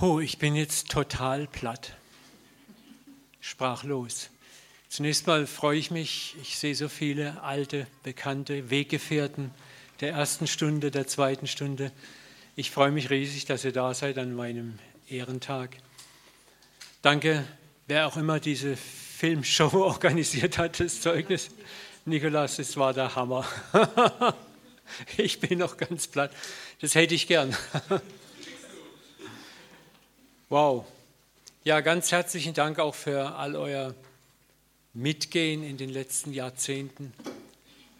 Oh, ich bin jetzt total platt, sprachlos. Zunächst mal freue ich mich, ich sehe so viele alte, bekannte Weggefährten der ersten Stunde, der zweiten Stunde. Ich freue mich riesig, dass ihr da seid an meinem Ehrentag. Danke, wer auch immer diese Filmshow organisiert hat, das Zeugnis. Nikolas, es war der Hammer. Ich bin noch ganz platt. Das hätte ich gern. Wow. Ja, ganz herzlichen Dank auch für all euer Mitgehen in den letzten Jahrzehnten.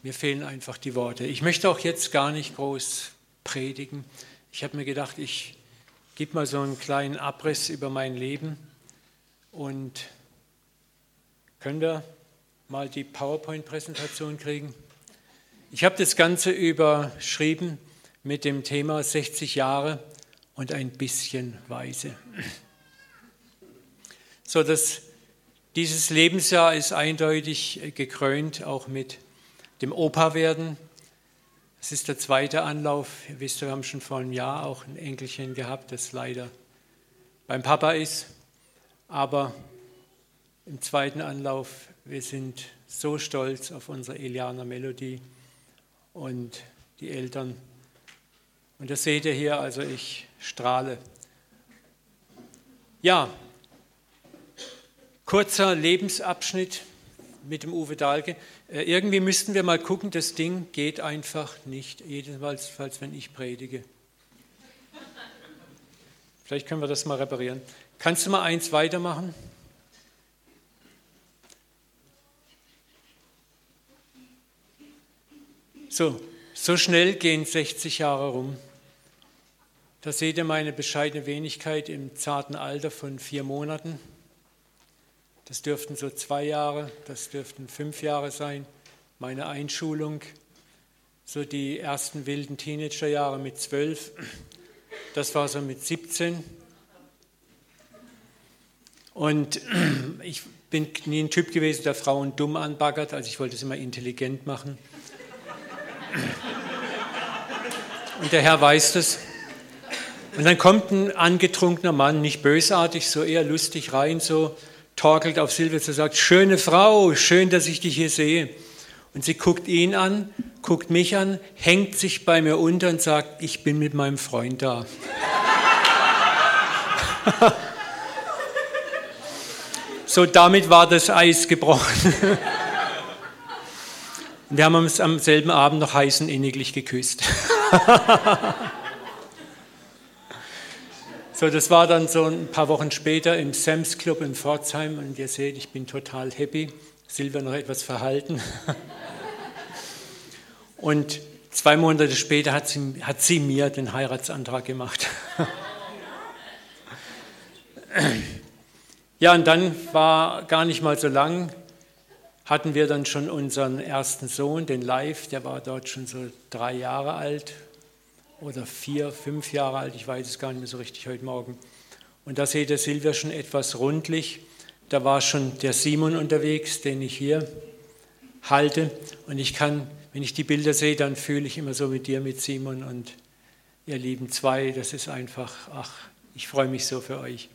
Mir fehlen einfach die Worte. Ich möchte auch jetzt gar nicht groß predigen. Ich habe mir gedacht, ich gebe mal so einen kleinen Abriss über mein Leben und können wir mal die PowerPoint-Präsentation kriegen? Ich habe das Ganze überschrieben mit dem Thema 60 Jahre und ein bisschen Weise. So, dass dieses Lebensjahr ist eindeutig gekrönt auch mit dem Opa-Werden. Es ist der zweite Anlauf. Ihr wisst, wir haben schon vor einem Jahr auch ein Enkelchen gehabt, das leider beim Papa ist. Aber im zweiten Anlauf, wir sind so stolz auf unsere Eliana Melodie und die Eltern. Und das seht ihr hier, also ich strahle. Ja, kurzer Lebensabschnitt mit dem Uwe Dahlke. Äh, irgendwie müssten wir mal gucken, das Ding geht einfach nicht, jedenfalls wenn ich predige. Vielleicht können wir das mal reparieren. Kannst du mal eins weitermachen? So, so schnell gehen 60 Jahre rum. Da seht ihr meine bescheidene Wenigkeit im zarten Alter von vier Monaten. Das dürften so zwei Jahre, das dürften fünf Jahre sein. Meine Einschulung, so die ersten wilden Teenagerjahre mit zwölf, das war so mit 17. Und ich bin nie ein Typ gewesen, der Frauen dumm anbaggert, also ich wollte es immer intelligent machen. Und der Herr weiß das. Und dann kommt ein angetrunkener Mann, nicht bösartig, so eher lustig rein, so torkelt auf Silvia und sagt, schöne Frau, schön, dass ich dich hier sehe. Und sie guckt ihn an, guckt mich an, hängt sich bei mir unter und sagt, ich bin mit meinem Freund da. so, damit war das Eis gebrochen. Wir haben uns am selben Abend noch heiß und inniglich geküsst. so, das war dann so ein paar Wochen später im Sams Club in Pforzheim und ihr seht, ich bin total happy. Silvia noch etwas verhalten. und zwei Monate später hat sie, hat sie mir den Heiratsantrag gemacht. ja, und dann war gar nicht mal so lang, hatten wir dann schon unseren ersten Sohn, den Live, der war dort schon so drei Jahre alt oder vier, fünf Jahre alt, ich weiß es gar nicht mehr so richtig heute Morgen. Und da seht ihr Silvia schon etwas rundlich. Da war schon der Simon unterwegs, den ich hier halte. Und ich kann, wenn ich die Bilder sehe, dann fühle ich immer so mit dir, mit Simon und ihr lieben zwei. Das ist einfach, ach, ich freue mich so für euch.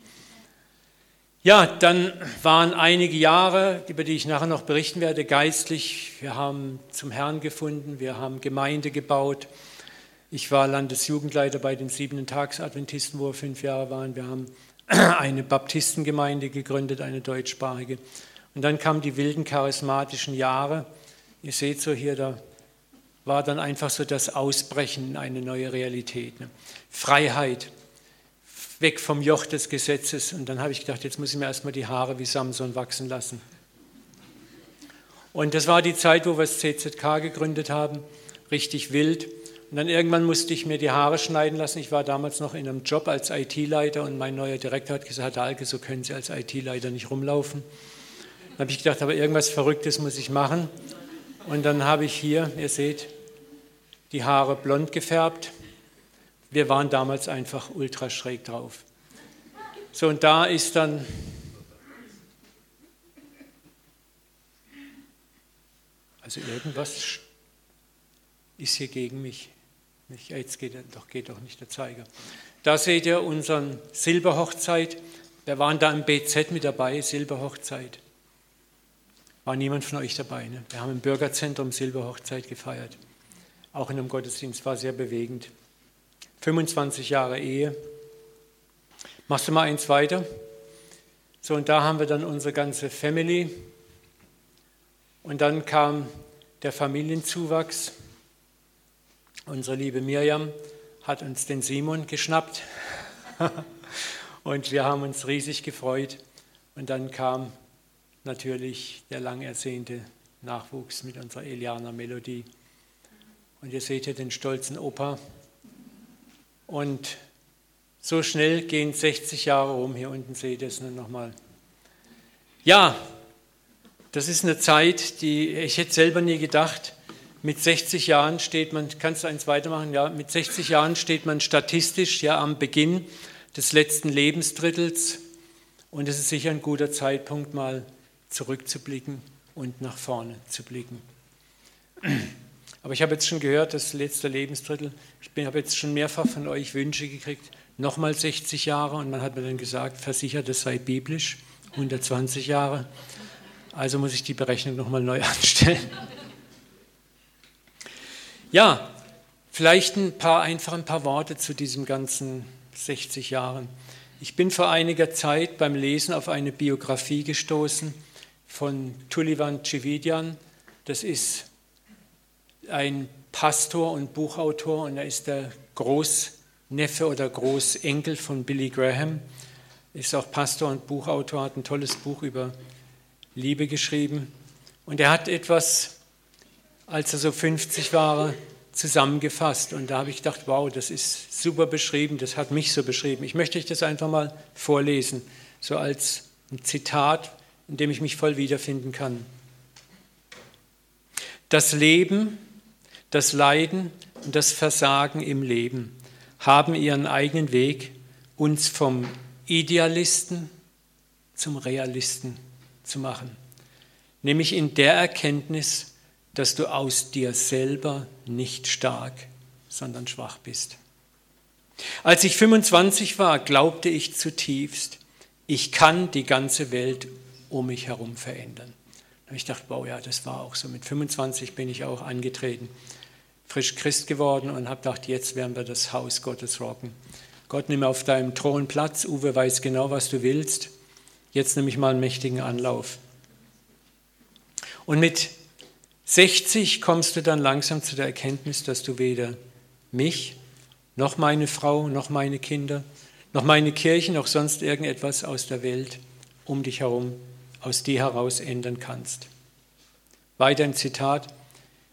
Ja, dann waren einige Jahre, über die ich nachher noch berichten werde, geistlich. Wir haben zum Herrn gefunden, wir haben Gemeinde gebaut. Ich war Landesjugendleiter bei den Siebenten Tags-Adventisten, wo wir fünf Jahre waren. Wir haben eine Baptistengemeinde gegründet, eine deutschsprachige. Und dann kamen die wilden charismatischen Jahre. Ihr seht so hier, da war dann einfach so das Ausbrechen in eine neue Realität. Ne? Freiheit, weg vom Joch des Gesetzes. Und dann habe ich gedacht, jetzt muss ich mir erstmal die Haare wie Samson wachsen lassen. Und das war die Zeit, wo wir das CZK gegründet haben, richtig wild. Und dann irgendwann musste ich mir die Haare schneiden lassen. Ich war damals noch in einem Job als IT-Leiter und mein neuer Direktor hat gesagt, Herr Dahlke, so können Sie als IT-Leiter nicht rumlaufen. Dann habe ich gedacht, aber irgendwas Verrücktes muss ich machen. Und dann habe ich hier, ihr seht, die Haare blond gefärbt wir waren damals einfach ultra schräg drauf. So, und da ist dann Also irgendwas ist hier gegen mich. Jetzt geht, doch, geht doch nicht der Zeiger. Da seht ihr unseren Silberhochzeit. Wir waren da im BZ mit dabei, Silberhochzeit. War niemand von euch dabei. Ne? Wir haben im Bürgerzentrum Silberhochzeit gefeiert. Auch in einem Gottesdienst war sehr bewegend. 25 Jahre Ehe. Machst du mal eins weiter? So, und da haben wir dann unsere ganze Family. Und dann kam der Familienzuwachs. Unsere liebe Mirjam hat uns den Simon geschnappt. und wir haben uns riesig gefreut. Und dann kam natürlich der lang ersehnte Nachwuchs mit unserer Eliana Melodie. Und ihr seht hier den stolzen Opa. Und so schnell gehen 60 Jahre rum. Hier unten seht ihr es nur nochmal. Ja, das ist eine Zeit, die ich hätte selber nie gedacht. Mit 60 Jahren steht man, kannst du eins weitermachen? Ja, mit 60 Jahren steht man statistisch ja am Beginn des letzten Lebensdrittels. Und es ist sicher ein guter Zeitpunkt, mal zurückzublicken und nach vorne zu blicken. Aber ich habe jetzt schon gehört, das letzte Lebensdrittel, ich habe jetzt schon mehrfach von euch Wünsche gekriegt, nochmal 60 Jahre und man hat mir dann gesagt, versichert, es sei biblisch, 120 Jahre. Also muss ich die Berechnung nochmal neu anstellen. Ja, vielleicht ein paar, einfach ein paar Worte zu diesem ganzen 60 Jahren. Ich bin vor einiger Zeit beim Lesen auf eine Biografie gestoßen von Tullivan Cividian. Das ist ein Pastor und Buchautor und er ist der Großneffe oder Großenkel von Billy Graham. Ist auch Pastor und Buchautor, hat ein tolles Buch über Liebe geschrieben. Und er hat etwas, als er so 50 war, zusammengefasst. Und da habe ich gedacht, wow, das ist super beschrieben, das hat mich so beschrieben. Ich möchte euch das einfach mal vorlesen, so als ein Zitat in dem ich mich voll wiederfinden kann. Das Leben, das Leiden und das Versagen im Leben haben ihren eigenen Weg, uns vom Idealisten zum Realisten zu machen. Nämlich in der Erkenntnis, dass du aus dir selber nicht stark, sondern schwach bist. Als ich 25 war, glaubte ich zutiefst, ich kann die ganze Welt um mich herum verändern. Und ich dachte, wow, ja, das war auch so. Mit 25 bin ich auch angetreten, frisch Christ geworden und habe gedacht, jetzt werden wir das Haus Gottes rocken. Gott, nimm auf deinem Thron Platz. Uwe weiß genau, was du willst. Jetzt nehme ich mal einen mächtigen Anlauf. Und mit 60 kommst du dann langsam zu der Erkenntnis, dass du weder mich, noch meine Frau, noch meine Kinder, noch meine Kirche, noch sonst irgendetwas aus der Welt um dich herum aus dir heraus ändern kannst. Weiter im Zitat,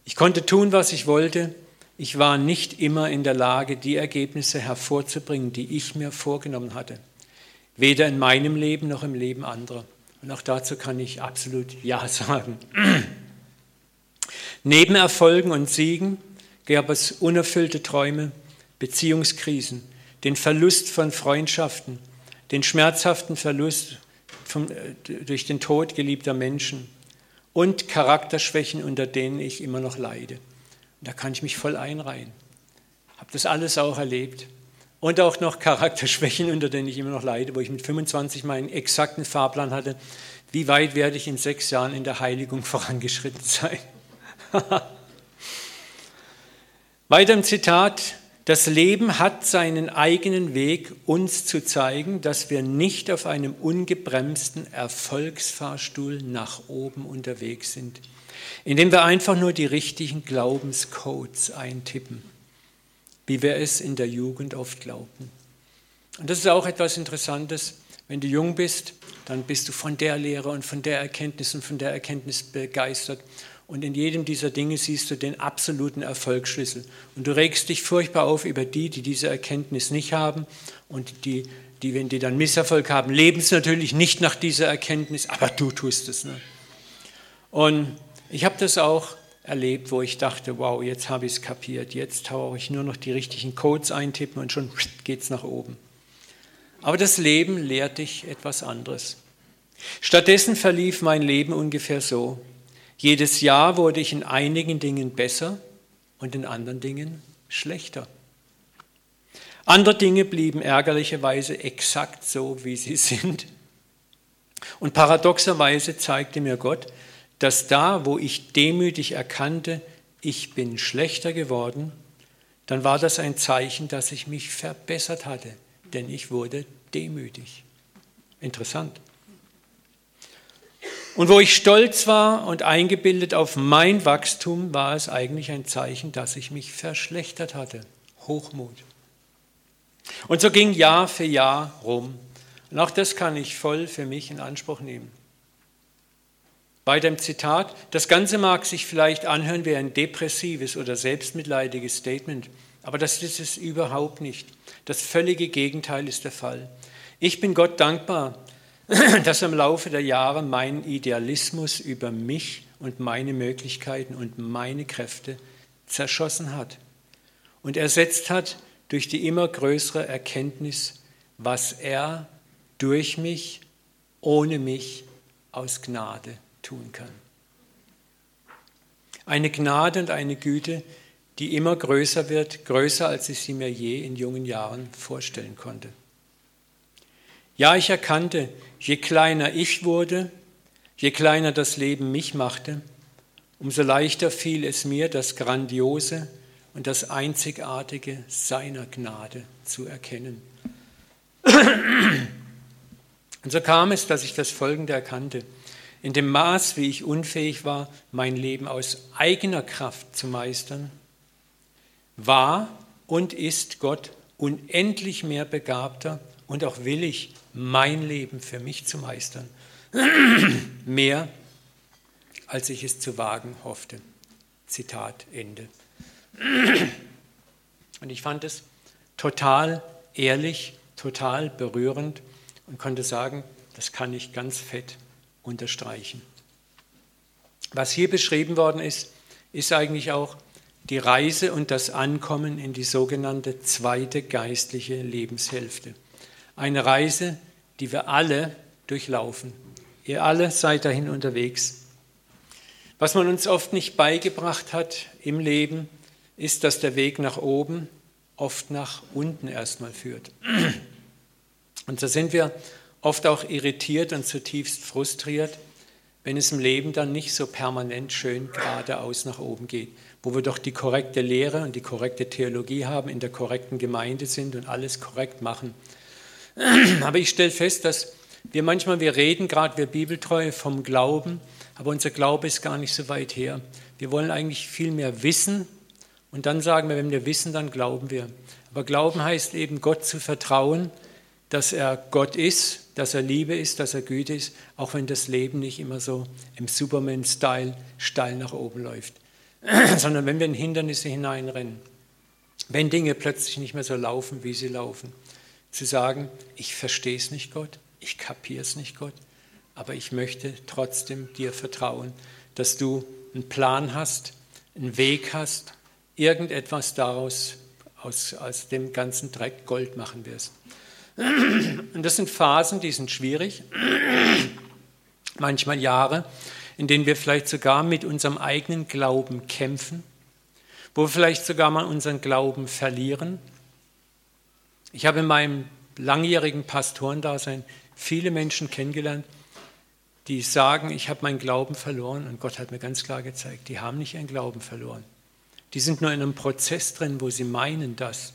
ich konnte tun, was ich wollte, ich war nicht immer in der Lage, die Ergebnisse hervorzubringen, die ich mir vorgenommen hatte, weder in meinem Leben noch im Leben anderer. Und auch dazu kann ich absolut Ja sagen. Neben Erfolgen und Siegen gab es unerfüllte Träume, Beziehungskrisen, den Verlust von Freundschaften, den schmerzhaften Verlust vom, äh, durch den Tod geliebter Menschen und Charakterschwächen, unter denen ich immer noch leide. Da kann ich mich voll einreihen. Habe das alles auch erlebt. Und auch noch Charakterschwächen, unter denen ich immer noch leide, wo ich mit 25 meinen exakten Fahrplan hatte. Wie weit werde ich in sechs Jahren in der Heiligung vorangeschritten sein? Weiter im Zitat, das Leben hat seinen eigenen Weg, uns zu zeigen, dass wir nicht auf einem ungebremsten Erfolgsfahrstuhl nach oben unterwegs sind, indem wir einfach nur die richtigen Glaubenscodes eintippen, wie wir es in der Jugend oft glaubten. Und das ist auch etwas Interessantes. Wenn du jung bist, dann bist du von der Lehre und von der Erkenntnis und von der Erkenntnis begeistert. Und in jedem dieser Dinge siehst du den absoluten Erfolgsschlüssel. Und du regst dich furchtbar auf über die, die diese Erkenntnis nicht haben. Und die, die wenn die dann Misserfolg haben, leben es natürlich nicht nach dieser Erkenntnis, aber du tust es. Ne? Und ich habe das auch erlebt, wo ich dachte, wow, jetzt habe ich es kapiert. Jetzt tauche ich nur noch die richtigen Codes eintippen und schon geht es nach oben. Aber das Leben lehrt dich etwas anderes. Stattdessen verlief mein Leben ungefähr so. Jedes Jahr wurde ich in einigen Dingen besser und in anderen Dingen schlechter. Andere Dinge blieben ärgerlicherweise exakt so, wie sie sind. Und paradoxerweise zeigte mir Gott, dass da, wo ich demütig erkannte, ich bin schlechter geworden, dann war das ein Zeichen, dass ich mich verbessert hatte, denn ich wurde demütig. Interessant. Und wo ich stolz war und eingebildet auf mein Wachstum, war es eigentlich ein Zeichen, dass ich mich verschlechtert hatte. Hochmut. Und so ging Jahr für Jahr rum. Und auch das kann ich voll für mich in Anspruch nehmen. Bei dem Zitat, das Ganze mag sich vielleicht anhören wie ein depressives oder selbstmitleidiges Statement, aber das ist es überhaupt nicht. Das völlige Gegenteil ist der Fall. Ich bin Gott dankbar, dass im Laufe der Jahre meinen Idealismus über mich und meine Möglichkeiten und meine Kräfte zerschossen hat und ersetzt hat durch die immer größere Erkenntnis, was er durch mich, ohne mich aus Gnade tun kann. Eine Gnade und eine Güte, die immer größer wird, größer als ich sie mir je in jungen Jahren vorstellen konnte. Ja, ich erkannte, je kleiner ich wurde, je kleiner das Leben mich machte, umso leichter fiel es mir, das Grandiose und das Einzigartige seiner Gnade zu erkennen. Und so kam es, dass ich das Folgende erkannte. In dem Maß, wie ich unfähig war, mein Leben aus eigener Kraft zu meistern, war und ist Gott unendlich mehr begabter und auch willig, mein Leben für mich zu meistern. Mehr, als ich es zu wagen hoffte. Zitat Ende. Und ich fand es total ehrlich, total berührend und konnte sagen, das kann ich ganz fett unterstreichen. Was hier beschrieben worden ist, ist eigentlich auch die Reise und das Ankommen in die sogenannte zweite geistliche Lebenshälfte. Eine Reise, die wir alle durchlaufen. Ihr alle seid dahin unterwegs. Was man uns oft nicht beigebracht hat im Leben, ist, dass der Weg nach oben oft nach unten erstmal führt. Und so sind wir oft auch irritiert und zutiefst frustriert, wenn es im Leben dann nicht so permanent schön geradeaus nach oben geht, wo wir doch die korrekte Lehre und die korrekte Theologie haben, in der korrekten Gemeinde sind und alles korrekt machen. Aber ich stelle fest, dass wir manchmal, wir reden gerade, wir Bibeltreue vom Glauben, aber unser Glaube ist gar nicht so weit her. Wir wollen eigentlich viel mehr wissen und dann sagen wir, wenn wir wissen, dann glauben wir. Aber Glauben heißt eben, Gott zu vertrauen, dass er Gott ist, dass er Liebe ist, dass er Güte ist, auch wenn das Leben nicht immer so im Superman-Style steil nach oben läuft, sondern wenn wir in Hindernisse hineinrennen, wenn Dinge plötzlich nicht mehr so laufen, wie sie laufen zu sagen, ich verstehe es nicht, Gott, ich kapiere es nicht, Gott, aber ich möchte trotzdem dir vertrauen, dass du einen Plan hast, einen Weg hast, irgendetwas daraus aus, aus dem ganzen Dreck Gold machen wirst. Und das sind Phasen, die sind schwierig, manchmal Jahre, in denen wir vielleicht sogar mit unserem eigenen Glauben kämpfen, wo wir vielleicht sogar mal unseren Glauben verlieren ich habe in meinem langjährigen Pastorendasein viele Menschen kennengelernt, die sagen, ich habe meinen Glauben verloren und Gott hat mir ganz klar gezeigt, die haben nicht ihren Glauben verloren. Die sind nur in einem Prozess drin, wo sie meinen das.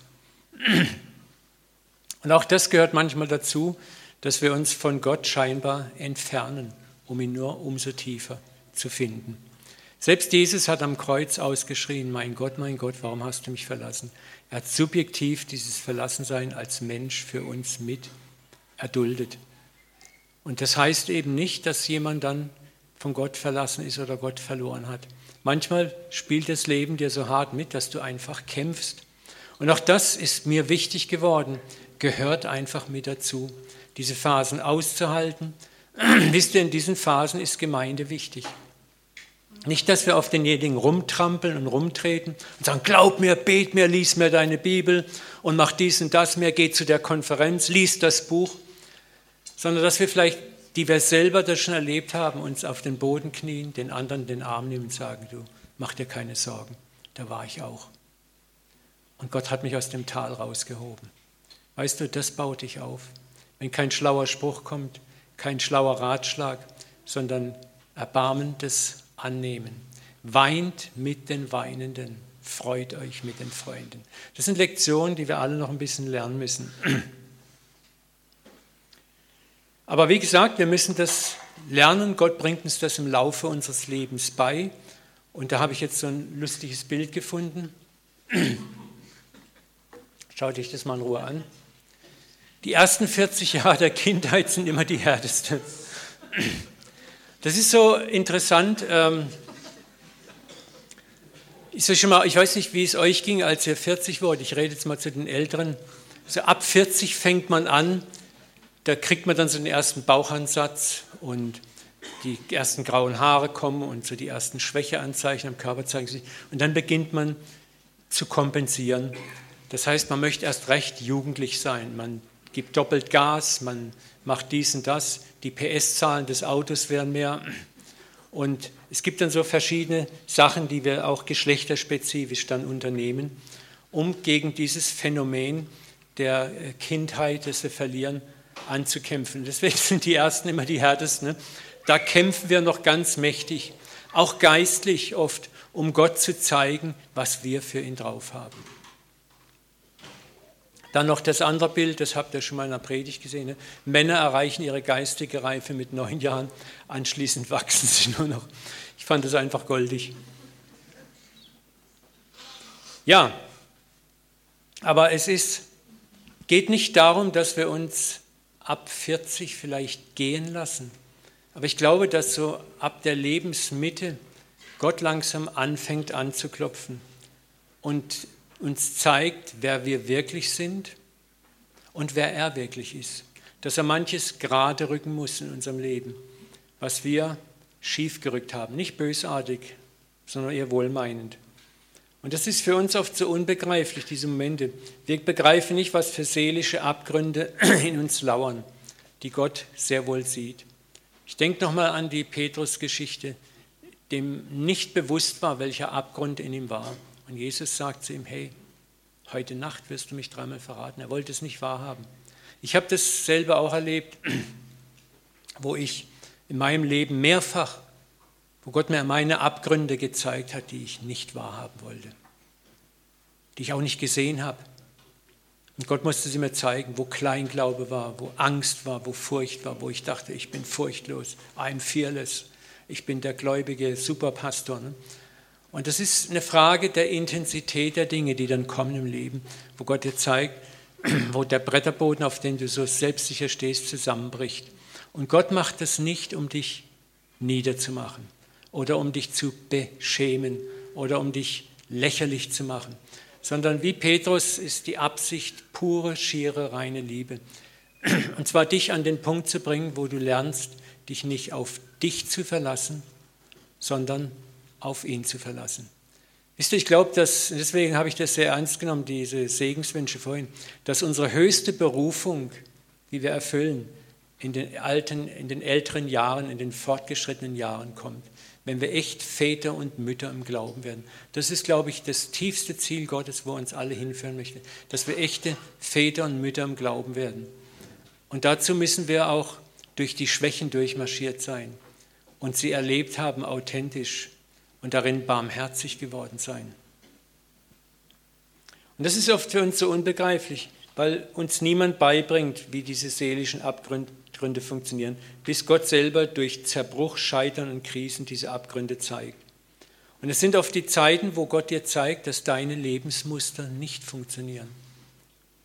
Und auch das gehört manchmal dazu, dass wir uns von Gott scheinbar entfernen, um ihn nur umso tiefer zu finden. Selbst Jesus hat am Kreuz ausgeschrien, mein Gott, mein Gott, warum hast du mich verlassen? Er hat subjektiv dieses Verlassensein als Mensch für uns mit erduldet. Und das heißt eben nicht, dass jemand dann von Gott verlassen ist oder Gott verloren hat. Manchmal spielt das Leben dir so hart mit, dass du einfach kämpfst. Und auch das ist mir wichtig geworden, gehört einfach mit dazu, diese Phasen auszuhalten. Wisst ihr, in diesen Phasen ist Gemeinde wichtig. Nicht, dass wir auf denjenigen rumtrampeln und rumtreten und sagen, glaub mir, bet mir, lies mir deine Bibel und mach dies und das mehr, geh zu der Konferenz, lies das Buch, sondern dass wir vielleicht, die wir selber das schon erlebt haben, uns auf den Boden knien, den anderen den Arm nehmen und sagen, du, mach dir keine Sorgen, da war ich auch. Und Gott hat mich aus dem Tal rausgehoben. Weißt du, das baut dich auf. Wenn kein schlauer Spruch kommt, kein schlauer Ratschlag, sondern erbarmendes Annehmen. Weint mit den Weinenden, freut euch mit den Freunden. Das sind Lektionen, die wir alle noch ein bisschen lernen müssen. Aber wie gesagt, wir müssen das lernen. Gott bringt uns das im Laufe unseres Lebens bei. Und da habe ich jetzt so ein lustiges Bild gefunden. Schaut euch das mal in Ruhe an. Die ersten 40 Jahre der Kindheit sind immer die härtesten. Das ist so interessant. Ähm, ich, so mal, ich weiß nicht, wie es euch ging, als ihr 40 wurde. Ich rede jetzt mal zu den Älteren. Also ab 40 fängt man an, da kriegt man dann so den ersten Bauchansatz und die ersten grauen Haare kommen und so die ersten Schwächeanzeichen am Körper zeigen sich. Und dann beginnt man zu kompensieren. Das heißt, man möchte erst recht jugendlich sein. Man gibt doppelt Gas, man macht dies und das. Die PS-Zahlen des Autos werden mehr. Und es gibt dann so verschiedene Sachen, die wir auch geschlechterspezifisch dann unternehmen, um gegen dieses Phänomen der Kindheit, das wir verlieren, anzukämpfen. Deswegen sind die Ersten immer die härtesten. Ne? Da kämpfen wir noch ganz mächtig, auch geistlich oft, um Gott zu zeigen, was wir für ihn drauf haben. Dann noch das andere Bild, das habt ihr schon mal in der Predigt gesehen. Ne? Männer erreichen ihre geistige Reife mit neun Jahren, anschließend wachsen sie nur noch. Ich fand das einfach goldig. Ja, aber es ist, geht nicht darum, dass wir uns ab 40 vielleicht gehen lassen. Aber ich glaube, dass so ab der Lebensmitte Gott langsam anfängt anzuklopfen und uns zeigt, wer wir wirklich sind und wer er wirklich ist. Dass er manches gerade rücken muss in unserem Leben, was wir schief gerückt haben. Nicht bösartig, sondern eher wohlmeinend. Und das ist für uns oft so unbegreiflich, diese Momente. Wir begreifen nicht, was für seelische Abgründe in uns lauern, die Gott sehr wohl sieht. Ich denke nochmal an die Petrus-Geschichte, dem nicht bewusst war, welcher Abgrund in ihm war. Und Jesus sagt zu ihm, hey, heute Nacht wirst du mich dreimal verraten. Er wollte es nicht wahrhaben. Ich habe das selber auch erlebt, wo ich in meinem Leben mehrfach wo Gott mir meine Abgründe gezeigt hat, die ich nicht wahrhaben wollte, die ich auch nicht gesehen habe. Und Gott musste sie mir zeigen, wo Kleinglaube war, wo Angst war, wo Furcht war, wo ich dachte, ich bin furchtlos, I'm fearless, ich bin der gläubige Superpastor. Ne? Und das ist eine Frage der Intensität der Dinge, die dann kommen im Leben, wo Gott dir zeigt, wo der Bretterboden, auf dem du so selbstsicher stehst, zusammenbricht. Und Gott macht das nicht, um dich niederzumachen oder um dich zu beschämen oder um dich lächerlich zu machen, sondern wie Petrus ist die Absicht pure, schiere, reine Liebe. Und zwar dich an den Punkt zu bringen, wo du lernst, dich nicht auf dich zu verlassen, sondern auf ihn zu verlassen. Wisst ihr, ich glaube, dass, deswegen habe ich das sehr ernst genommen, diese Segenswünsche vorhin, dass unsere höchste Berufung, die wir erfüllen, in den alten, in den älteren Jahren, in den fortgeschrittenen Jahren kommt wenn wir echt Väter und Mütter im Glauben werden. Das ist, glaube ich, das tiefste Ziel Gottes, wo uns alle hinführen möchte, dass wir echte Väter und Mütter im Glauben werden. Und dazu müssen wir auch durch die Schwächen durchmarschiert sein und sie erlebt haben, authentisch und darin barmherzig geworden sein. Und das ist oft für uns so unbegreiflich, weil uns niemand beibringt, wie diese seelischen Abgründe funktionieren, bis Gott selber durch Zerbruch, Scheitern und Krisen diese Abgründe zeigt. Und es sind oft die Zeiten, wo Gott dir zeigt, dass deine Lebensmuster nicht funktionieren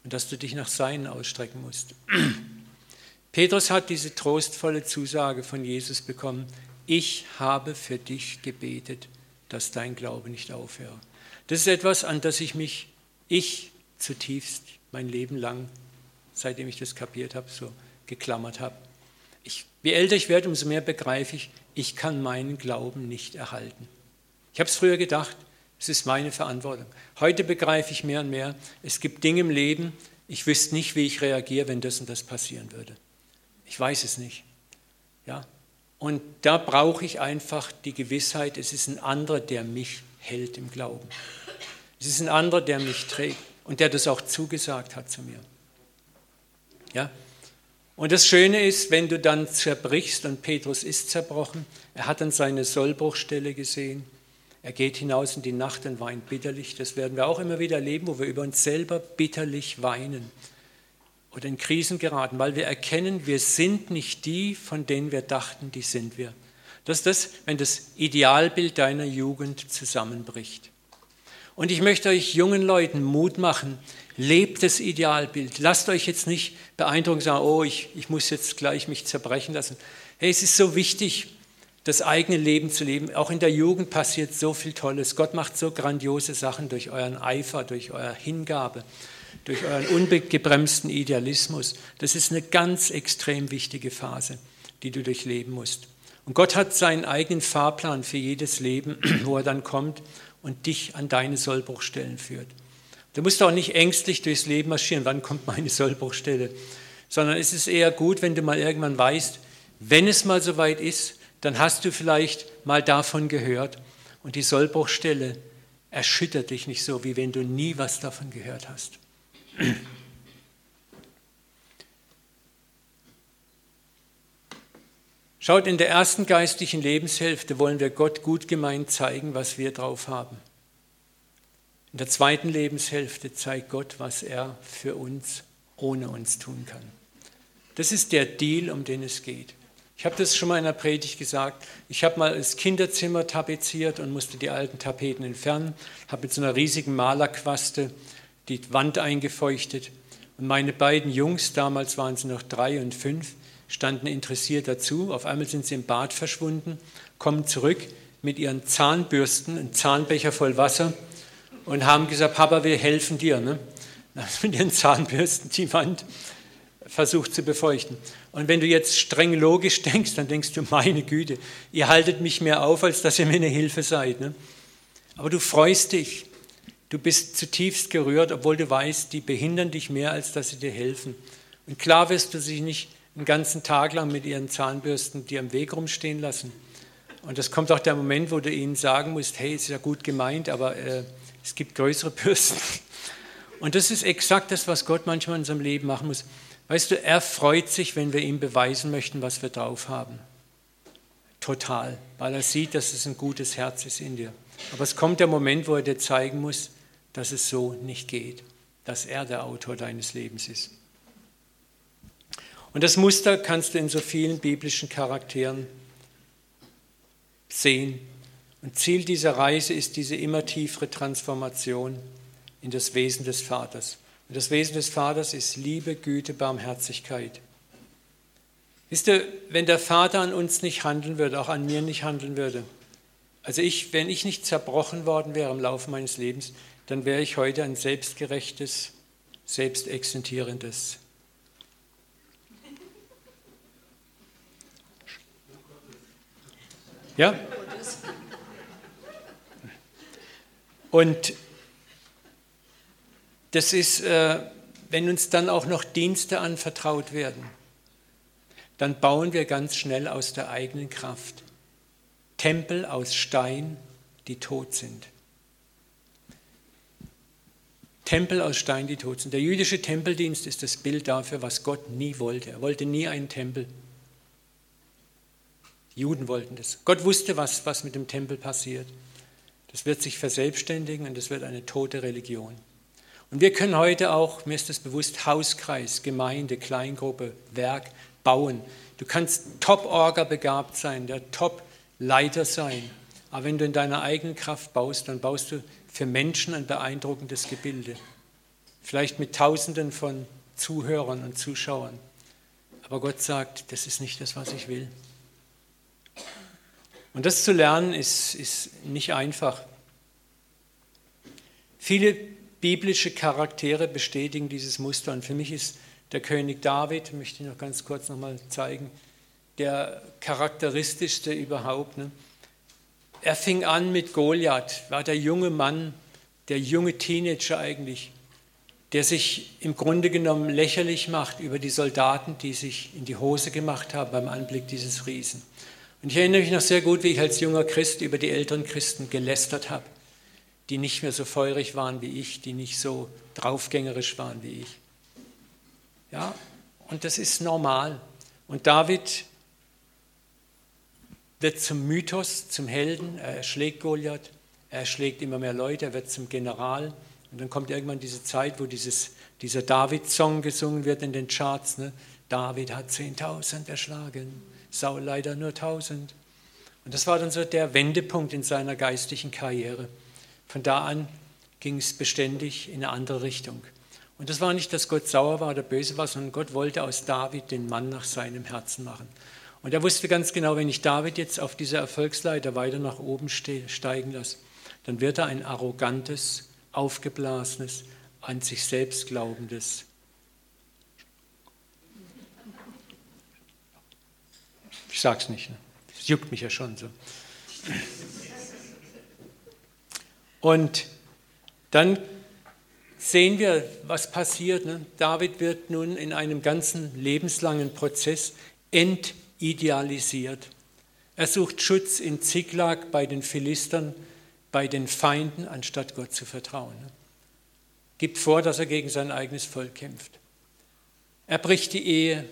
und dass du dich nach seinen ausstrecken musst. Petrus hat diese trostvolle Zusage von Jesus bekommen, ich habe für dich gebetet, dass dein Glaube nicht aufhöre. Das ist etwas, an das ich mich, ich zutiefst mein Leben lang, seitdem ich das kapiert habe, so geklammert habe. Ich, je älter ich werde, umso mehr begreife ich, ich kann meinen Glauben nicht erhalten. Ich habe es früher gedacht, es ist meine Verantwortung. Heute begreife ich mehr und mehr, es gibt Dinge im Leben, ich wüsste nicht, wie ich reagiere, wenn das und das passieren würde. Ich weiß es nicht. Ja? Und da brauche ich einfach die Gewissheit, es ist ein anderer, der mich hält im Glauben. Es ist ein anderer, der mich trägt. und der das auch zugesagt hat zu mir. Ja? Und das Schöne ist, wenn du dann zerbrichst, und Petrus ist zerbrochen, er hat dann seine Sollbruchstelle gesehen, er geht hinaus in die Nacht und weint bitterlich. Das werden wir auch immer wieder erleben, wo wir über uns selber bitterlich weinen oder in Krisen geraten, weil wir erkennen, wir sind nicht die, von denen wir dachten, die sind wir. Das ist das, wenn das Idealbild deiner Jugend zusammenbricht. Und ich möchte euch jungen Leuten Mut machen, lebt das Idealbild. Lasst euch jetzt nicht beeindrucken, sagen, oh, ich, ich muss jetzt gleich mich zerbrechen lassen. Hey, es ist so wichtig, das eigene Leben zu leben. Auch in der Jugend passiert so viel Tolles. Gott macht so grandiose Sachen durch euren Eifer, durch eure Hingabe durch euren ungebremsten Idealismus. Das ist eine ganz extrem wichtige Phase, die du durchleben musst. Und Gott hat seinen eigenen Fahrplan für jedes Leben, wo er dann kommt und dich an deine Sollbruchstellen führt. Du musst auch nicht ängstlich durchs Leben marschieren, wann kommt meine Sollbruchstelle, sondern es ist eher gut, wenn du mal irgendwann weißt, wenn es mal soweit ist, dann hast du vielleicht mal davon gehört und die Sollbruchstelle erschüttert dich nicht so, wie wenn du nie was davon gehört hast. Schaut, in der ersten geistlichen Lebenshälfte wollen wir Gott gut gemeint zeigen, was wir drauf haben. In der zweiten Lebenshälfte zeigt Gott, was er für uns ohne uns tun kann. Das ist der Deal, um den es geht. Ich habe das schon mal in der Predigt gesagt. Ich habe mal das Kinderzimmer tapeziert und musste die alten Tapeten entfernen. Habe mit so einer riesigen Malerquaste die Wand eingefeuchtet. Und meine beiden Jungs, damals waren sie noch drei und fünf, standen interessiert dazu. Auf einmal sind sie im Bad verschwunden, kommen zurück mit ihren Zahnbürsten, einen Zahnbecher voll Wasser und haben gesagt, Papa, wir helfen dir. Ne? Mit ihren Zahnbürsten die Wand versucht zu befeuchten. Und wenn du jetzt streng logisch denkst, dann denkst du, meine Güte, ihr haltet mich mehr auf, als dass ihr mir eine Hilfe seid. Ne? Aber du freust dich, Du bist zutiefst gerührt, obwohl du weißt, die behindern dich mehr, als dass sie dir helfen. Und klar wirst du sie nicht einen ganzen Tag lang mit ihren Zahnbürsten dir am Weg rumstehen lassen. Und es kommt auch der Moment, wo du ihnen sagen musst, hey, ist ja gut gemeint, aber äh, es gibt größere Bürsten. Und das ist exakt das, was Gott manchmal in unserem Leben machen muss. Weißt du, er freut sich, wenn wir ihm beweisen möchten, was wir drauf haben. Total, weil er sieht, dass es ein gutes Herz ist in dir. Aber es kommt der Moment, wo er dir zeigen muss, dass es so nicht geht, dass er der Autor deines Lebens ist. Und das Muster kannst du in so vielen biblischen Charakteren sehen. Und Ziel dieser Reise ist diese immer tiefere Transformation in das Wesen des Vaters. Und das Wesen des Vaters ist Liebe, Güte, Barmherzigkeit. Wisst ihr, wenn der Vater an uns nicht handeln würde, auch an mir nicht handeln würde, also ich, wenn ich nicht zerbrochen worden wäre im Laufe meines Lebens, dann wäre ich heute ein selbstgerechtes, selbstexistierendes. Ja? Und das ist, äh, wenn uns dann auch noch Dienste anvertraut werden, dann bauen wir ganz schnell aus der eigenen Kraft Tempel aus Stein, die tot sind. Tempel aus Stein, die tot sind. Der jüdische Tempeldienst ist das Bild dafür, was Gott nie wollte. Er wollte nie einen Tempel. Die Juden wollten das. Gott wusste, was, was mit dem Tempel passiert. Das wird sich verselbstständigen und das wird eine tote Religion. Und wir können heute auch, mir ist das bewusst, Hauskreis, Gemeinde, Kleingruppe, Werk bauen. Du kannst Top-Orga begabt sein, der Top-Leiter sein. Aber wenn du in deiner eigenen Kraft baust, dann baust du für Menschen ein beeindruckendes Gebilde. Vielleicht mit Tausenden von Zuhörern und Zuschauern. Aber Gott sagt, das ist nicht das, was ich will. Und das zu lernen ist, ist nicht einfach. Viele biblische Charaktere bestätigen dieses Muster. Und für mich ist der König David, möchte ich noch ganz kurz nochmal zeigen, der charakteristischste überhaupt. Ne? Er fing an mit Goliath, war der junge Mann, der junge Teenager eigentlich, der sich im Grunde genommen lächerlich macht über die Soldaten, die sich in die Hose gemacht haben beim Anblick dieses Riesen. Und ich erinnere mich noch sehr gut, wie ich als junger Christ über die älteren Christen gelästert habe. die nicht mehr so feurig waren wie ich, die nicht so draufgängerisch waren wie ich. Ja, und das ist normal. Und David wird zum Mythos, zum Helden. Er schlägt Goliath, er schlägt immer mehr Leute, er wird zum General. Und dann kommt irgendwann diese Zeit, wo dieses, dieser David-Song gesungen wird in den Charts. Ne? David hat 10.000 erschlagen, Saul leider nur 1.000. Und das war dann so der Wendepunkt in seiner geistlichen Karriere. Von da an ging es beständig in eine andere Richtung. Und das war nicht, dass Gott sauer war oder böse war, sondern Gott wollte aus David den Mann nach seinem Herzen machen. Und er wusste ganz genau, wenn ich David jetzt auf dieser Erfolgsleiter weiter nach oben steigen lasse, dann wird er ein arrogantes, aufgeblasenes, an sich selbst glaubendes. Ich sag's nicht, ne? das juckt mich ja schon so. Und dann sehen wir, was passiert. Ne? David wird nun in einem ganzen lebenslangen Prozess entidealisiert. Er sucht Schutz in Ziklag bei den Philistern, bei den Feinden, anstatt Gott zu vertrauen. Gibt vor, dass er gegen sein eigenes Volk kämpft. Er bricht die Ehe.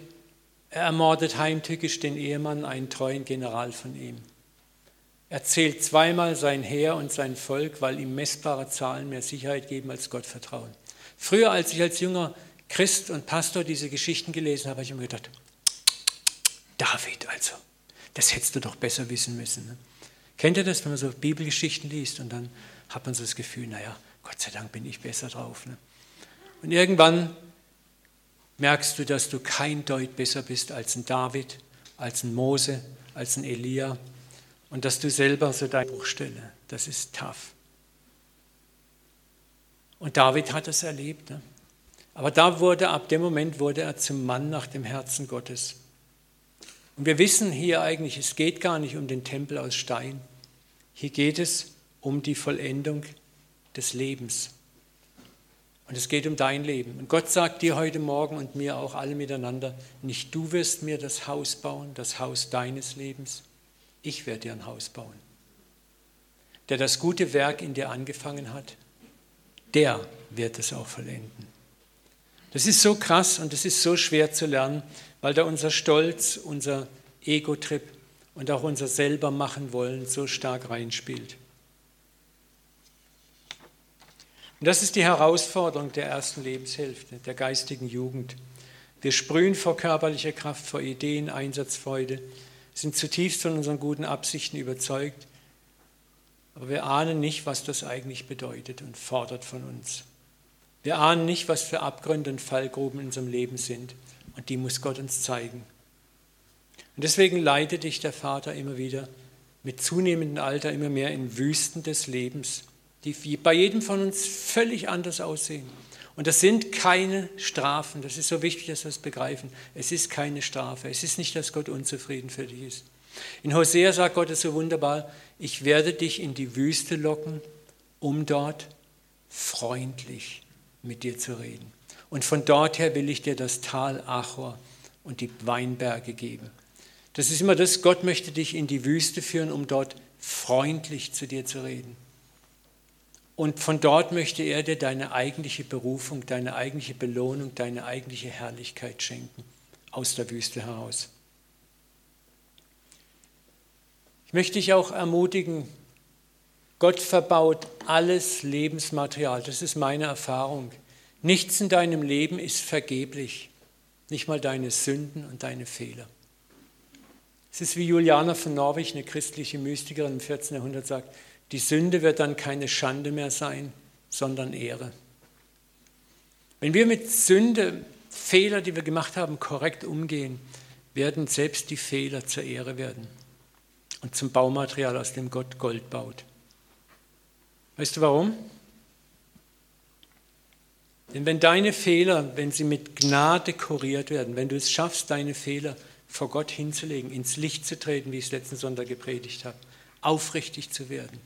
Er ermordet heimtückisch den Ehemann, einen treuen General von ihm. Er zählt zweimal sein Heer und sein Volk, weil ihm messbare Zahlen mehr Sicherheit geben als Gott vertrauen. Früher, als ich als junger Christ und Pastor diese Geschichten gelesen habe, habe ich immer gedacht, David also, das hättest du doch besser wissen müssen. Ne? Kennt ihr das, wenn man so Bibelgeschichten liest und dann hat man so das Gefühl, naja, Gott sei Dank bin ich besser drauf. Ne? Und irgendwann merkst du, dass du kein Deut besser bist als ein David, als ein Mose, als ein Elia, und dass du selber so deine Bruchstelle, das ist tough. Und David hat es erlebt. Ne? Aber da wurde, ab dem Moment wurde er zum Mann nach dem Herzen Gottes. Und wir wissen hier eigentlich, es geht gar nicht um den Tempel aus Stein. Hier geht es um die Vollendung des Lebens. Und es geht um dein Leben. Und Gott sagt dir heute Morgen und mir auch alle miteinander, nicht du wirst mir das Haus bauen, das Haus deines Lebens, ich werde dir ein Haus bauen. Der das gute Werk in dir angefangen hat, der wird es auch vollenden. Das ist so krass und das ist so schwer zu lernen, weil da unser Stolz, unser Ego-Trip und auch unser selber machen wollen so stark reinspielt. Und das ist die Herausforderung der ersten Lebenshälfte, der geistigen Jugend. Wir sprühen vor körperlicher Kraft, vor Ideen, Einsatzfreude, sind zutiefst von unseren guten Absichten überzeugt, aber wir ahnen nicht, was das eigentlich bedeutet und fordert von uns. Wir ahnen nicht, was für Abgründe und Fallgruben in unserem Leben sind und die muss Gott uns zeigen. Und deswegen leitet dich der Vater immer wieder mit zunehmendem Alter immer mehr in Wüsten des Lebens, die bei jedem von uns völlig anders aussehen. Und das sind keine Strafen. Das ist so wichtig, dass wir es begreifen. Es ist keine Strafe. Es ist nicht, dass Gott unzufrieden für dich ist. In Hosea sagt Gott es so wunderbar, ich werde dich in die Wüste locken, um dort freundlich mit dir zu reden. Und von dort her will ich dir das Tal Achor und die Weinberge geben. Das ist immer das, Gott möchte dich in die Wüste führen, um dort freundlich zu dir zu reden. Und von dort möchte er dir deine eigentliche Berufung, deine eigentliche Belohnung, deine eigentliche Herrlichkeit schenken, aus der Wüste heraus. Ich möchte dich auch ermutigen, Gott verbaut alles Lebensmaterial, das ist meine Erfahrung. Nichts in deinem Leben ist vergeblich, nicht mal deine Sünden und deine Fehler. Es ist wie Juliana von Norwich, eine christliche Mystikerin im 14. Jahrhundert sagt, die Sünde wird dann keine Schande mehr sein, sondern Ehre. Wenn wir mit Sünde, Fehler, die wir gemacht haben, korrekt umgehen, werden selbst die Fehler zur Ehre werden und zum Baumaterial, aus dem Gott Gold baut. Weißt du warum? Denn wenn deine Fehler, wenn sie mit Gnade kuriert werden, wenn du es schaffst, deine Fehler vor Gott hinzulegen, ins Licht zu treten, wie ich es letzten Sonntag gepredigt habe, aufrichtig zu werden,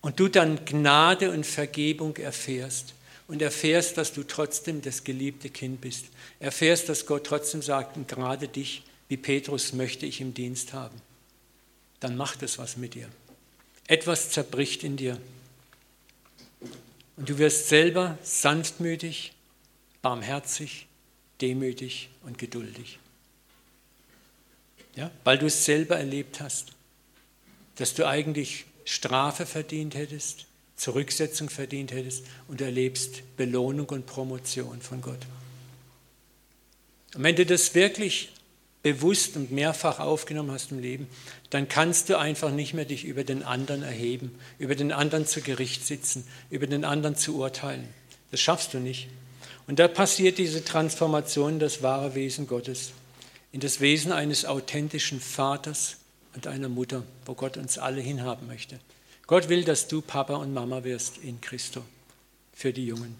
und du dann Gnade und Vergebung erfährst und erfährst, dass du trotzdem das geliebte Kind bist, erfährst, dass Gott trotzdem sagt, und gerade dich, wie Petrus, möchte ich im Dienst haben, dann macht es was mit dir. Etwas zerbricht in dir Und du wirst selber sanftmütig, barmherzig, demütig und geduldig. Ja, weil du es selber erlebt hast, dass du eigentlich Strafe verdient hättest, Zurücksetzung verdient hättest und erlebst Belohnung und Promotion von Gott. Und wenn du das wirklich bewusst und mehrfach aufgenommen hast im Leben, dann kannst du einfach nicht mehr dich über den anderen erheben, über den anderen zu Gericht sitzen, über den anderen zu urteilen. Das schaffst du nicht. Und da passiert diese Transformation in das wahre Wesen Gottes, in das Wesen eines authentischen Vaters und einer Mutter, wo Gott uns alle hinhaben möchte. Gott will, dass du Papa und Mama wirst in Christo für die Jungen.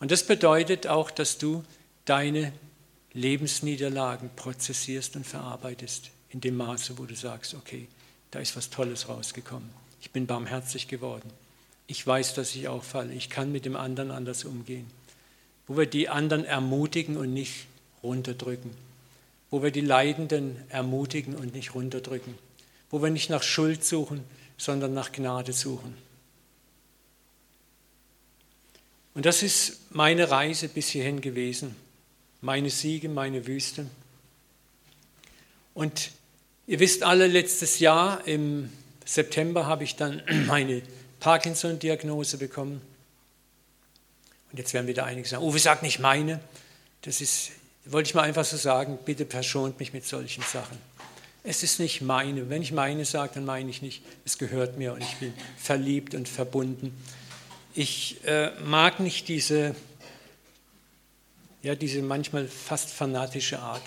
Und das bedeutet auch, dass du deine Lebensniederlagen prozessierst und verarbeitest in dem Maße, wo du sagst, okay, da ist was Tolles rausgekommen. Ich bin barmherzig geworden. Ich weiß, dass ich auch falle. Ich kann mit dem anderen anders umgehen. Wo wir die anderen ermutigen und nicht runterdrücken. Wo wir die Leidenden ermutigen und nicht runterdrücken. Wo wir nicht nach Schuld suchen, sondern nach Gnade suchen. Und das ist meine Reise bis hierhin gewesen meine Siege, meine Wüste. Und ihr wisst alle, letztes Jahr im September habe ich dann meine Parkinson-Diagnose bekommen. Und jetzt werden wieder einige sagen, Uwe, sag nicht meine. Das ist, wollte ich mal einfach so sagen, bitte verschont mich mit solchen Sachen. Es ist nicht meine. Wenn ich meine sage, dann meine ich nicht, es gehört mir und ich bin verliebt und verbunden. Ich äh, mag nicht diese ja, diese manchmal fast fanatische Art.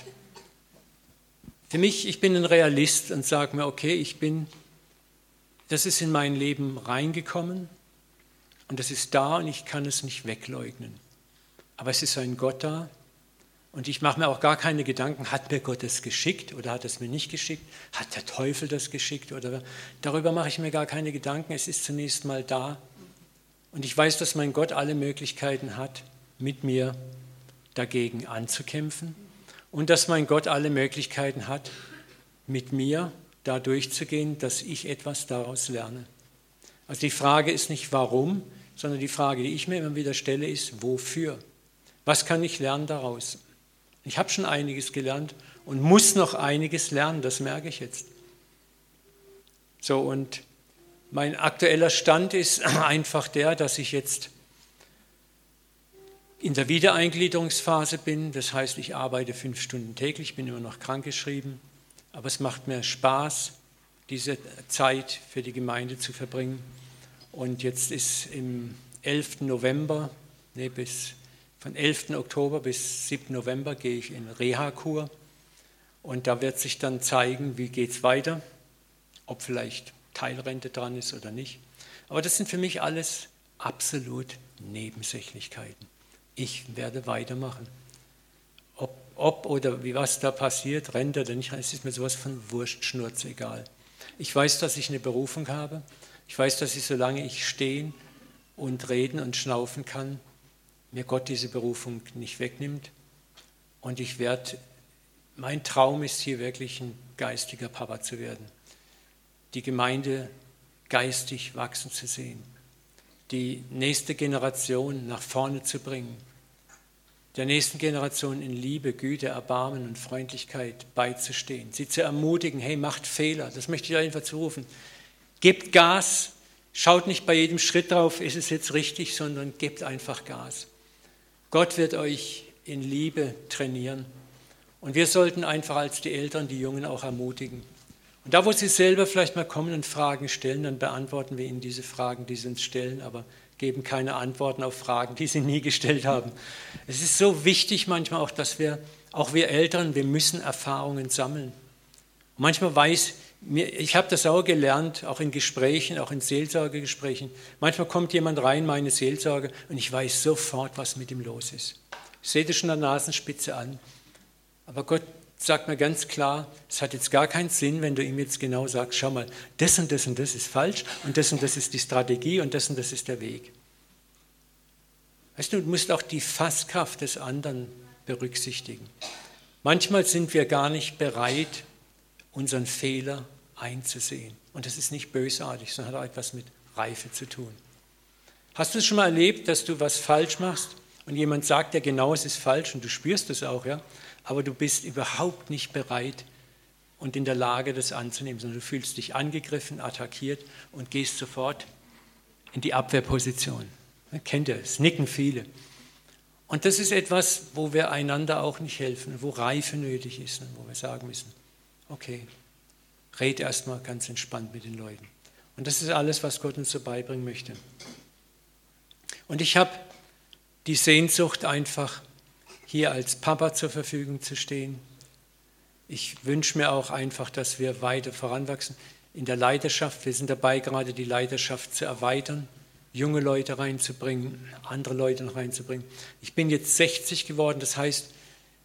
Für mich, ich bin ein Realist und sage mir, okay, ich bin, das ist in mein Leben reingekommen und das ist da und ich kann es nicht wegleugnen. Aber es ist ein Gott da und ich mache mir auch gar keine Gedanken, hat mir Gott das geschickt oder hat es mir nicht geschickt? Hat der Teufel das geschickt? Oder darüber mache ich mir gar keine Gedanken. Es ist zunächst mal da. Und ich weiß, dass mein Gott alle Möglichkeiten hat, mit mir dagegen anzukämpfen und dass mein Gott alle Möglichkeiten hat, mit mir da durchzugehen, dass ich etwas daraus lerne. Also die Frage ist nicht warum, sondern die Frage, die ich mir immer wieder stelle, ist wofür? Was kann ich lernen daraus? Ich habe schon einiges gelernt und muss noch einiges lernen, das merke ich jetzt. So, und mein aktueller Stand ist einfach der, dass ich jetzt in der Wiedereingliederungsphase bin. Das heißt, ich arbeite fünf Stunden täglich, bin immer noch krankgeschrieben. Aber es macht mir Spaß, diese Zeit für die Gemeinde zu verbringen. Und jetzt ist im 11. November, nee, bis, von 11. Oktober bis 7. November gehe ich in Reha-Kur. Und da wird sich dann zeigen, wie geht es weiter, ob vielleicht Teilrente dran ist oder nicht. Aber das sind für mich alles absolut Nebensächlichkeiten ich werde weitermachen. Ob, ob oder wie was da passiert, rennt oder nicht, es ist mir sowas von Wurstschnurz egal. Ich weiß, dass ich eine Berufung habe. Ich weiß, dass ich, solange ich stehen und reden und schnaufen kann, mir Gott diese Berufung nicht wegnimmt. Und ich werde, mein Traum ist hier wirklich ein geistiger Papa zu werden. Die Gemeinde geistig wachsen zu sehen die nächste Generation nach vorne zu bringen, der nächsten Generation in Liebe, Güte, Erbarmen und Freundlichkeit beizustehen, sie zu ermutigen, hey, macht Fehler, das möchte ich einfach zurufen. Gebt Gas, schaut nicht bei jedem Schritt drauf, ist es jetzt richtig, sondern gebt einfach Gas. Gott wird euch in Liebe trainieren. Und wir sollten einfach als die Eltern die Jungen auch ermutigen. Und da, wo Sie selber vielleicht mal kommen und Fragen stellen, dann beantworten wir Ihnen diese Fragen, die Sie uns stellen, aber geben keine Antworten auf Fragen, die Sie nie gestellt haben. Es ist so wichtig manchmal auch, dass wir, auch wir Eltern, wir müssen Erfahrungen sammeln. Und manchmal weiß, ich habe das auch gelernt, auch in Gesprächen, auch in Seelsorgegesprächen. Manchmal kommt jemand rein, meine Seelsorge, und ich weiß sofort, was mit ihm los ist. Ich sehe das schon an der Nasenspitze an. Aber Gott sagt mir ganz klar, es hat jetzt gar keinen Sinn, wenn du ihm jetzt genau sagst, schau mal, das und das und das ist falsch und das und das ist die Strategie und das und das ist der Weg. Weißt du, du musst auch die Fasskraft des anderen berücksichtigen. Manchmal sind wir gar nicht bereit, unseren Fehler einzusehen. Und das ist nicht bösartig, sondern hat auch etwas mit Reife zu tun. Hast du es schon mal erlebt, dass du was falsch machst und jemand sagt dir genau, es ist falsch und du spürst es auch, ja? Aber du bist überhaupt nicht bereit und in der Lage, das anzunehmen, sondern du fühlst dich angegriffen, attackiert und gehst sofort in die Abwehrposition. Kennt ihr es? Nicken viele. Und das ist etwas, wo wir einander auch nicht helfen, wo Reife nötig ist und wo wir sagen müssen, okay, red erstmal ganz entspannt mit den Leuten. Und das ist alles, was Gott uns so beibringen möchte. Und ich habe die Sehnsucht einfach, hier als Papa zur Verfügung zu stehen. Ich wünsche mir auch einfach, dass wir weiter voranwachsen in der Leiterschaft. Wir sind dabei, gerade die Leiterschaft zu erweitern, junge Leute reinzubringen, andere Leute noch reinzubringen. Ich bin jetzt 60 geworden, das heißt,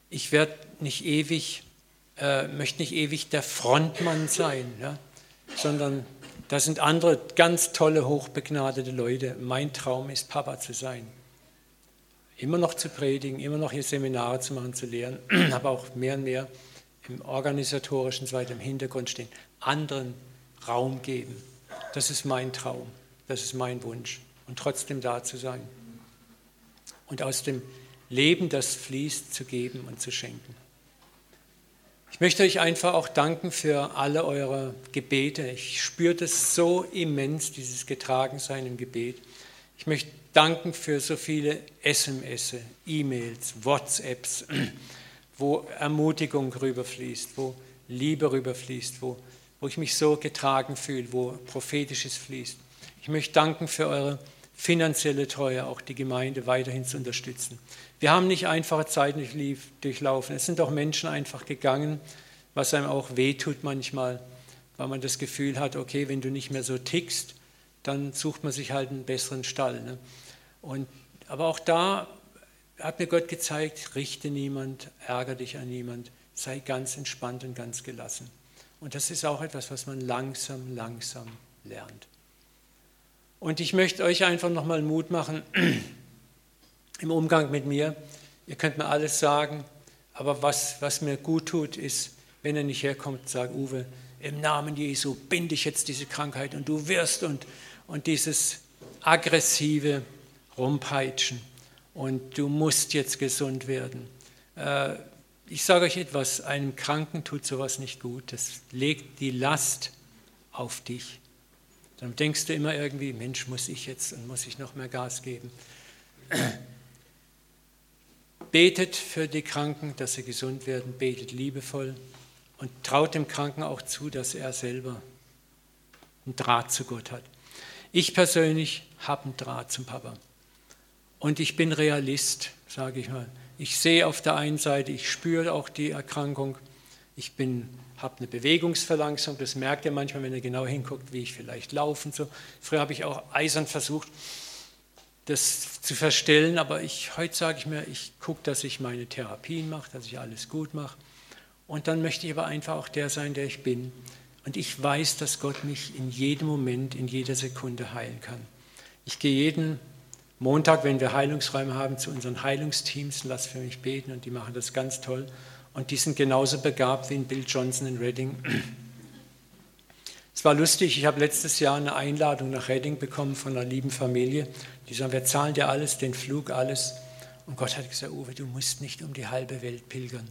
ich werde nicht ewig, äh, möchte nicht ewig der Frontmann sein, ja, sondern da sind andere ganz tolle, hochbegnadete Leute. Mein Traum ist, Papa zu sein. Immer noch zu predigen, immer noch hier Seminare zu machen, zu lehren, aber auch mehr und mehr im organisatorischen, so weiter im Hintergrund stehen, anderen Raum geben. Das ist mein Traum, das ist mein Wunsch und trotzdem da zu sein. Und aus dem Leben, das fließt, zu geben und zu schenken. Ich möchte euch einfach auch danken für alle eure Gebete. Ich spüre das so immens, dieses Getragensein im Gebet. Ich möchte danken für so viele SMS, E-Mails, WhatsApps, wo Ermutigung rüberfließt, wo Liebe rüberfließt, wo, wo ich mich so getragen fühle, wo prophetisches fließt. Ich möchte danken für eure finanzielle Treue, auch die Gemeinde weiterhin zu unterstützen. Wir haben nicht einfache Zeiten durchlaufen. Es sind auch Menschen einfach gegangen, was einem auch wehtut manchmal, weil man das Gefühl hat, okay, wenn du nicht mehr so tickst, dann sucht man sich halt einen besseren Stall. Ne? Und, aber auch da hat mir Gott gezeigt, richte niemand, ärgere dich an niemand, sei ganz entspannt und ganz gelassen. Und das ist auch etwas, was man langsam, langsam lernt. Und ich möchte euch einfach nochmal Mut machen im Umgang mit mir. Ihr könnt mir alles sagen, aber was, was mir gut tut, ist, wenn er nicht herkommt, sagt Uwe, im Namen Jesu binde ich jetzt diese Krankheit und du wirst und, und dieses aggressive Rumpeitschen und du musst jetzt gesund werden. Äh, ich sage euch etwas, einem Kranken tut sowas nicht gut. Das legt die Last auf dich. Dann denkst du immer irgendwie, Mensch, muss ich jetzt und muss ich noch mehr Gas geben. Betet für die Kranken, dass sie gesund werden, betet liebevoll und traut dem Kranken auch zu, dass er selber einen Draht zu Gott hat. Ich persönlich habe einen Draht zum Papa. Und ich bin Realist, sage ich mal. Ich sehe auf der einen Seite, ich spüre auch die Erkrankung. Ich bin habe eine Bewegungsverlangsamung, das merkt ihr manchmal, wenn ihr genau hinguckt, wie ich vielleicht laufe und so. Früher habe ich auch eisern versucht, das zu verstellen, aber ich, heute sage ich mir, ich gucke, dass ich meine Therapien mache, dass ich alles gut mache. Und dann möchte ich aber einfach auch der sein, der ich bin. Und ich weiß, dass Gott mich in jedem Moment, in jeder Sekunde heilen kann. Ich gehe jeden Montag, wenn wir Heilungsräume haben, zu unseren Heilungsteams und lasse für mich beten und die machen das ganz toll. Und die sind genauso begabt wie in Bill Johnson in Reading. Es war lustig, ich habe letztes Jahr eine Einladung nach Reading bekommen von einer lieben Familie. Die sagen, wir zahlen dir alles, den Flug, alles. Und Gott hat gesagt, Uwe, du musst nicht um die halbe Welt pilgern,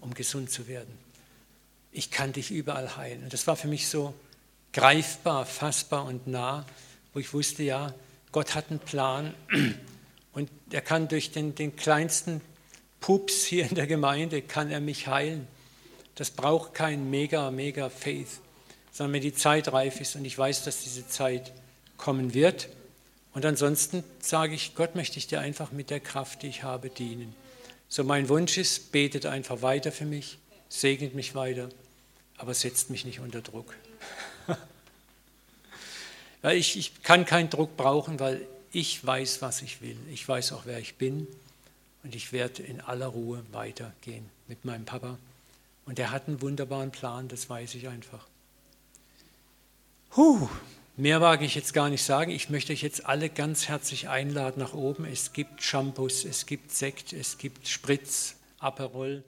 um gesund zu werden. Ich kann dich überall heilen. Und das war für mich so greifbar, fassbar und nah, wo ich wusste, ja, Gott hat einen Plan und er kann durch den, den kleinsten Pups hier in der Gemeinde kann er mich heilen. Das braucht kein mega, mega Faith, sondern wenn die Zeit reif ist und ich weiß, dass diese Zeit kommen wird. Und ansonsten sage ich, Gott möchte ich dir einfach mit der Kraft, die ich habe, dienen. So mein Wunsch ist, betet einfach weiter für mich, segnet mich weiter, aber setzt mich nicht unter Druck. weil ich, ich kann keinen Druck brauchen, weil ich weiß, was ich will. Ich weiß auch, wer ich bin. Und ich werde in aller Ruhe weitergehen mit meinem Papa. Und er hat einen wunderbaren Plan, das weiß ich einfach. Huh, mehr wage ich jetzt gar nicht sagen. Ich möchte euch jetzt alle ganz herzlich einladen nach oben. Es gibt Shampoos, es gibt Sekt, es gibt Spritz, Aperol.